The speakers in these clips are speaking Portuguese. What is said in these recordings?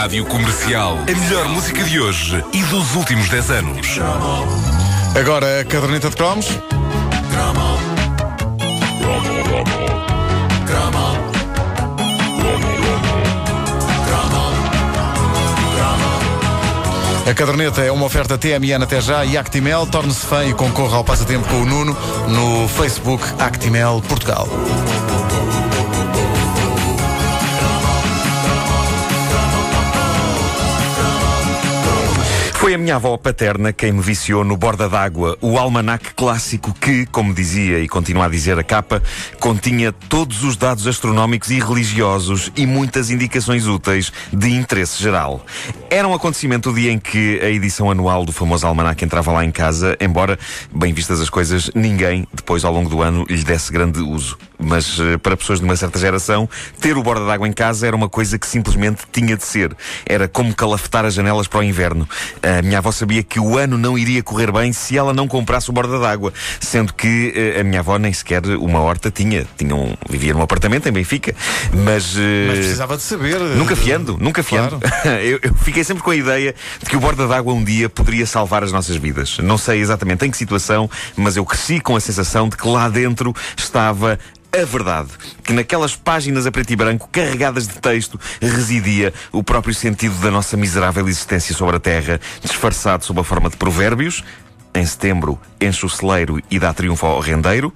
Rádio Comercial. A melhor música de hoje e dos últimos 10 anos. Agora a caderneta de cromos. A caderneta é uma oferta TMN até já e Actimel. Torne-se fã e concorra ao passatempo com o Nuno no Facebook Actimel Portugal. Foi a minha avó paterna quem me viciou no Borda d'Água, o almanaque clássico que, como dizia e continua a dizer a capa, continha todos os dados astronómicos e religiosos e muitas indicações úteis de interesse geral. Era um acontecimento o dia em que a edição anual do famoso almanaque entrava lá em casa, embora, bem vistas as coisas, ninguém, depois ao longo do ano, lhe desse grande uso. Mas eh, para pessoas de uma certa geração, ter o borda d'água em casa era uma coisa que simplesmente tinha de ser. Era como calafetar as janelas para o inverno. A minha avó sabia que o ano não iria correr bem se ela não comprasse o borda d'água, sendo que eh, a minha avó nem sequer uma horta tinha. tinha um, vivia num apartamento em Benfica, mas. eh, Mas precisava de saber. Nunca fiando, nunca fiando. eu, eu fiquei sempre com a ideia de que o borda d'água um dia poderia salvar as nossas vidas. Não sei exatamente em que situação, mas eu cresci com a sensação de que lá dentro estava a verdade. Que naquelas páginas a preto e branco, carregadas de texto, residia o próprio sentido da nossa miserável existência sobre a Terra, disfarçado sob a forma de provérbios. Em setembro, enche o celeiro e dá triunfo ao rendeiro.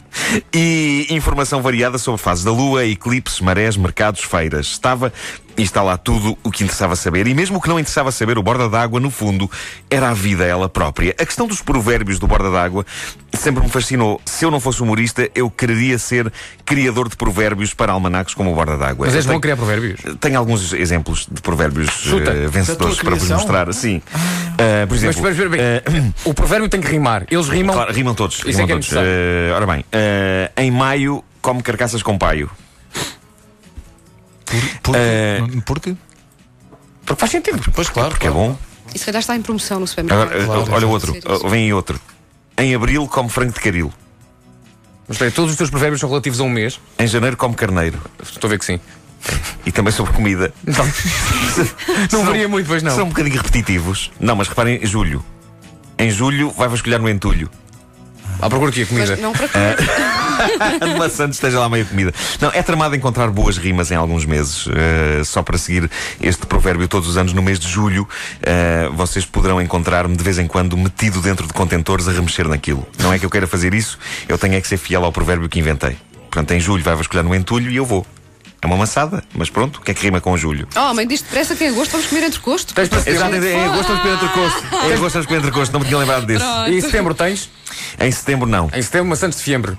E informação variada sobre fases da lua, eclipses, marés, mercados, feiras. Estava e está lá tudo o que interessava saber. E mesmo o que não interessava saber, o borda d'água, no fundo, era a vida ela própria. A questão dos provérbios do borda d'água sempre me fascinou. Se eu não fosse humorista, eu quereria ser criador de provérbios para almanacos como o borda d'água. Mas és bom criar provérbios. tenho alguns exemplos de provérbios eh, vencedores para vos mostrar. Sim. Ah, por Mas exemplo, espera, espera bem. eh, O provérbio tem que rimar. Eles rimam. Claro, rimam todos. Isso é rimam que é todos. necessário. Eh, ora bem, em maio come carcaças com paio. Porque? Eh, Porque? Porque faz sentido. Pois claro. Porque é bom. E se calhar está em promoção no supermercado. Agora, eh, Claro, olha outro. vem aí outro. Em abril come frango de caril. Mas espera, todos os teus provérbios são relativos a um mês. Em janeiro come carneiro. Estou a ver que sim. E também sobre comida. Não varia muito, pois não. São um bocadinho repetitivos. Não, mas reparem, julho. Em julho vai vasculhar no entulho. À procura aqui a Mas comida. não para comer. de maçã esteja lá meio comida. Não, é tramado encontrar boas rimas em alguns meses. Uh, só para seguir este provérbio todos os anos, no mês de julho, uh, vocês poderão encontrar-me de vez em quando metido dentro de contentores a remexer naquilo. Não é que eu queira fazer isso, eu tenho é que ser fiel ao provérbio que inventei. Portanto, em julho vai vasculhar no entulho e eu vou. É uma maçada, mas pronto, o que é que rima com julho? Oh, mãe, diz depressa que em agosto vamos comer entrecosto. Tens para Exato, em agosto vamos comer entrecosto. Em agosto vamos comer entrecosto, não me tinha lembrado desse. E em setembro tens? Em setembro, não. Em setembro, maçãs de fiembre.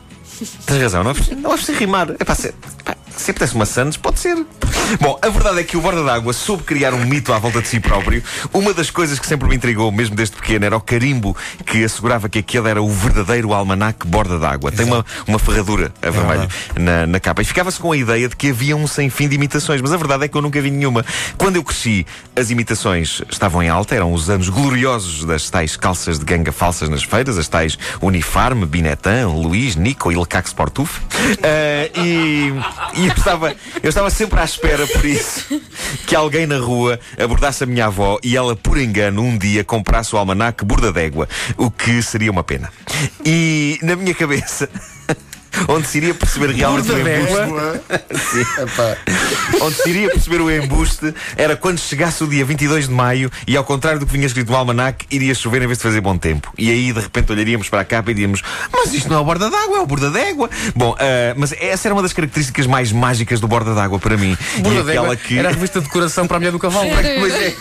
Tens razão, não é preciso, não é preciso rimar. É pá, se, apetece maçãs, pode ser. Bom, a verdade é que o Borda d'Água soube criar um mito à volta de si próprio. Uma das coisas que sempre me intrigou, mesmo desde pequeno, era o carimbo que assegurava que aquele era o verdadeiro almanaque Borda d'Água. Tem uma, uma ferradura a vermelho na, na capa. E ficava-se com a ideia de que havia um sem fim de imitações, mas a verdade é que eu nunca vi nenhuma. Quando eu cresci, as imitações estavam em alta, eram os anos gloriosos das tais calças de ganga falsas nas feiras, as tais Unifarme, Binetan, Luís, Nico e Lecax Sportuf. Ah, e e eu, estava, eu estava sempre à espera, por isso, que alguém na rua abordasse a minha avó e ela, por engano, um dia comprasse o almanaque Burda d'Égua, o que seria uma pena. E na minha cabeça. Onde se iria perceber realmente o embuste. Onde se iria perceber o embuste era quando chegasse o dia 22 de maio e, ao contrário do que vinha escrito no almanac, iria chover em vez de fazer bom tempo. E aí, de repente, olharíamos para a capa e diríamos: Mas isto não é o borda d'água, é o borda d'égua. Bom, ah, mas essa era uma das características mais mágicas do borda d'água para mim. Burda e aquela que. Era a revista de decoração para a mulher do cavalo. Pois é,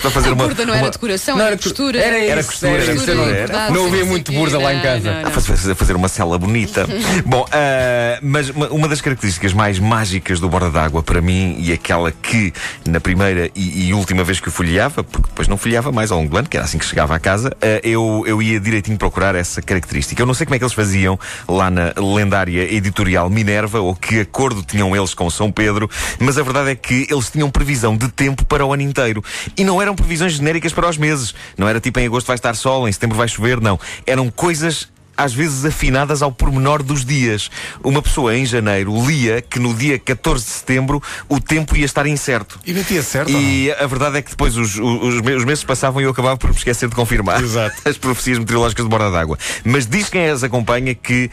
para fazer A uma. burda não uma- era decoração, Não, era costura. Era isso, Era costura, era isso, costura, não- era. Não havia muito burda lá em casa. a fazer, a fazer uma cela bonita. Bom, ah, mas uma, uma das características mais mágicas do Borda d'Água para mim e aquela que na primeira e, e última vez que o folheava, porque depois não folheava mais ao longo do ano, que era assim que chegava à casa, ah, eu, eu ia direitinho procurar essa característica. Eu não sei como é que eles faziam lá na lendária editorial Minerva ou que acordo tinham eles com São Pedro, mas a verdade é que eles tinham previsão de tempo para o ano inteiro. E não eram previsões genéricas para os meses. Não era tipo em agosto vai estar sol, em setembro vai chover, não. Eram coisas às vezes afinadas ao pormenor dos dias. Uma pessoa em janeiro lia que no dia 14 de setembro o tempo ia estar incerto. E batia certo E a verdade é que depois os, os, os meses passavam e eu acabava por me esquecer de confirmar Exato. as profecias meteorológicas de borda d'água. Mas diz quem as acompanha que,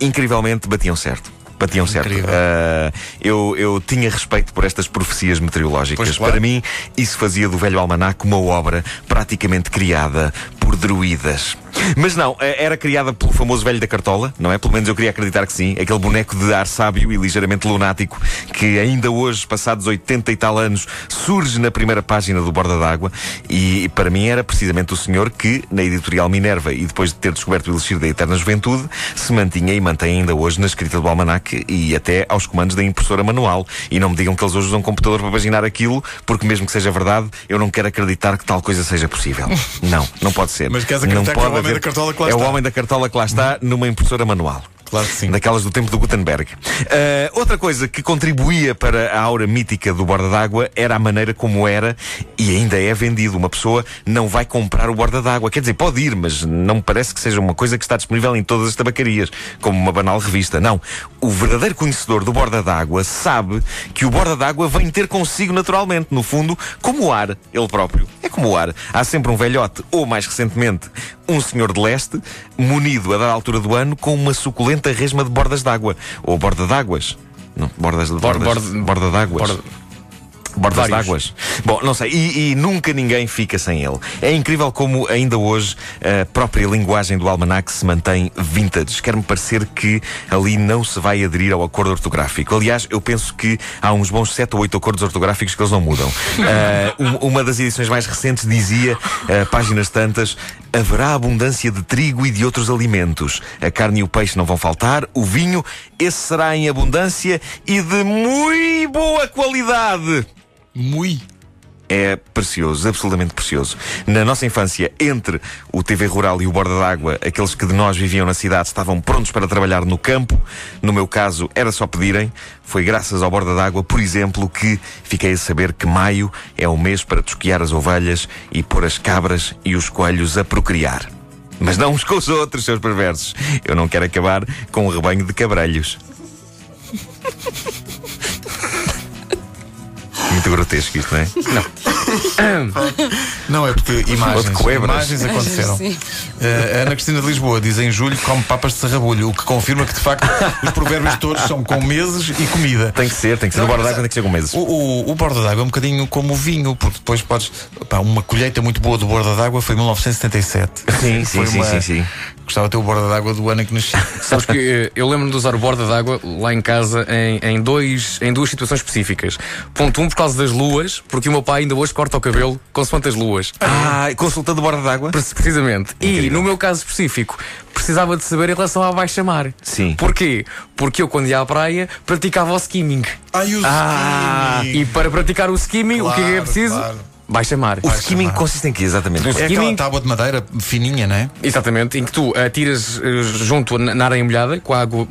incrivelmente, batiam certo. Batiam certo. Ah, eu, eu tinha respeito por estas profecias meteorológicas. Pois, claro. Para mim, isso fazia do velho almanac uma obra praticamente criada por druidas. Mas não, eh, era criada pelo famoso velho da cartola, não é? Pelo menos eu queria acreditar que sim. Aquele boneco de ar sábio e ligeiramente lunático que ainda hoje, passados 80 e tal anos, surge na primeira página do Borda d'Água. E para mim era precisamente o senhor que, na editorial Minerva e depois de ter descoberto o Elixir da Eterna Juventude, se mantinha e mantém ainda hoje na escrita do almanac e até aos comandos da impressora manual. E não me digam que eles hoje usam um computador para paginar aquilo, porque mesmo que seja verdade, eu não quero acreditar que tal coisa seja possível. Não, não pode ser. Mas queres não acreditar que é o pode homem da cartola que lá é está? o homem da cartola que lá está numa impressora manual. Claro que sim. Daquelas do tempo do Gutenberg. Ah, outra coisa que contribuía para a aura mítica do borda d'água era a maneira como era e ainda é vendido. Uma pessoa não vai comprar o borda d'água. Quer dizer, pode ir, mas não me parece que seja uma coisa que está disponível em todas as tabacarias, como uma banal revista. Não. O verdadeiro conhecedor do borda d'água sabe que o borda d'água vem ter consigo naturalmente, no fundo, como o ar, ele próprio. É como o ar. Há sempre um velhote, ou mais recentemente, um senhor de leste, munido a dada altura do ano com uma suculenta resma de bordas d'água. Ou borda d'águas. Não, bordas de Bor- bordas, bord- borda d'águas. borda- Bordas d'águas. Bom, não sei. E, e nunca ninguém fica sem ele. É incrível como ainda hoje a própria linguagem do almanac se mantém vintage. Quer-me parecer que ali não se vai aderir ao acordo ortográfico. Aliás, eu penso que há uns bons sete ou oito acordos ortográficos que eles não mudam. Um- uma das edições mais recentes dizia, ah, páginas tantas, haverá abundância de trigo e de outros alimentos. A carne e o peixe não vão faltar. O vinho, esse será em abundância e de muito boa qualidade Mui. é precioso, absolutamente precioso. Na nossa infância, entre o TV Rural e o Borda d'Água, aqueles que de nós viviam na cidade estavam prontos para trabalhar no campo. No meu caso, era só pedirem. Foi graças ao Borda d'Água, por exemplo, que fiquei a saber que maio é o mês para tosquiar as ovelhas e pôr as cabras e os coelhos a procriar. Mas não uns com os outros, seus perversos. Eu não quero acabar com um rebanho de cabrelhos. Muito grotesco isto, não é? Não, é porque imagens, imagens aconteceram. A Ana Cristina de Lisboa diz em julho come papas de sarrabulho, o que confirma que de facto os provérbios todos são com meses e comida. Tem que ser, tem que ser. Não, No borda d'água tem que ser com meses. O, o, o borda d'água é um bocadinho como o vinho, porque depois podes. pá, uma colheita muito boa do borda d'água foi em 1977. Sim, sim, Foi sim, uma- sim, sim. Gostava de ter o borda d'água do ano em que nasci. Sabes que eh, eu lembro-me de usar o borda d'água lá em casa em, em, dois, em duas situações específicas. Ponto um, por causa das luas, porque o meu pai ainda hoje corta o cabelo consoante as luas. Ah, consultando o borda d'água? Preci- Precisamente. E Incrível. no meu caso específico, precisava de saber em relação à baixa-mar. Sim. Porquê? Porque eu, quando ia à praia, praticava o skimming. Ai, o Ah, skimming. E para praticar o skimming, o que é que é Claro, claro. Baixa-mar. O skimming consiste em quê, exatamente? É aquela skimming- tábua de madeira fininha, não é? Exatamente, em que tu atiras eh, junto na na areia molhada, com a água,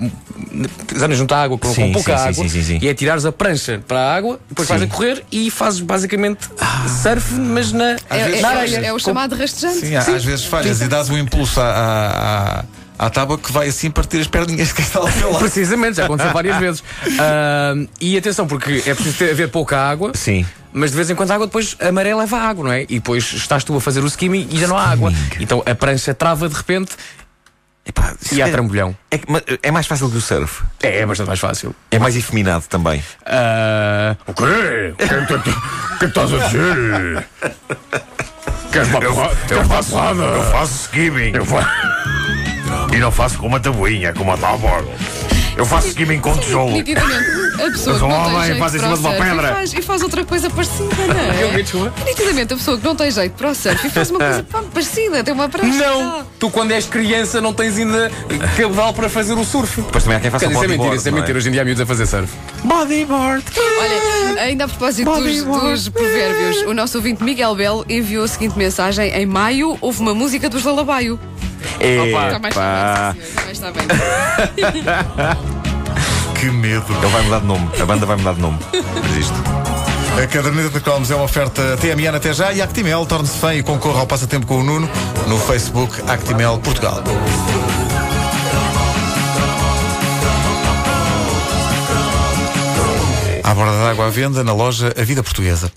pisando junto à água, com, Sim, com pouca sim, sim, água, sim, sim, sim. e atirares a prancha para a água, depois Sim. vais a correr e fazes basicamente surf, mas na, É, é- na é- areia. é o chamado rastejante. Sim, às vezes falhas e dás um impulso à, à, à, à tábua que vai assim partir as perninhas que está lado. Precisamente, já aconteceu várias vezes. Ah, e atenção, porque é preciso ter, haver pouca água. Sim. Mas de vez em quando a água depois amarela leva a água, não é? E depois estás tu a fazer o skimming e já não há água. Então a prancha trava de repente Epá, e há é, trambolhão. é, é mais fácil que o surf. É, é bastante mais fácil. É mais efeminado também. Ah, o quê? O que é que estás a dizer? Queres uma porrada? Eu faço Eu faço skimming. E não faço com uma tabuinha, com uma tábua. Eu faço skimming com tijolo. Nitidamente, a pessoa Eu que não homem, tem jeito faz em cima de uma surf e pedra. faz, e faz outra coisa parecida, não é? desculpa? Nitidamente, a pessoa que não tem jeito para o surf e faz uma coisa parecida, tem uma prancha. Não! Tu, quando és criança, não tens ainda cabedal para fazer o surf. Depois também há quem faça Quer dizer, isso é mentira, isso é mentira. Hoje em dia há miúdos a fazer surf. Bodyboard. Olha, ainda a propósito dos, dos provérbios, o nosso ouvinte Miguel Belo enviou a seguinte mensagem: Em maio houve uma música dos Lalabaio. É, Epa. que medo. Ele vai mudar de nome. A banda vai mudar de nome. Resisto. A caderneta de Cromos é uma oferta TMN até já e Actimel torne-se fã e concorra ao passatempo com o Nuno no Facebook Actimel Portugal. À borda d'água à venda na loja A Vida Portuguesa.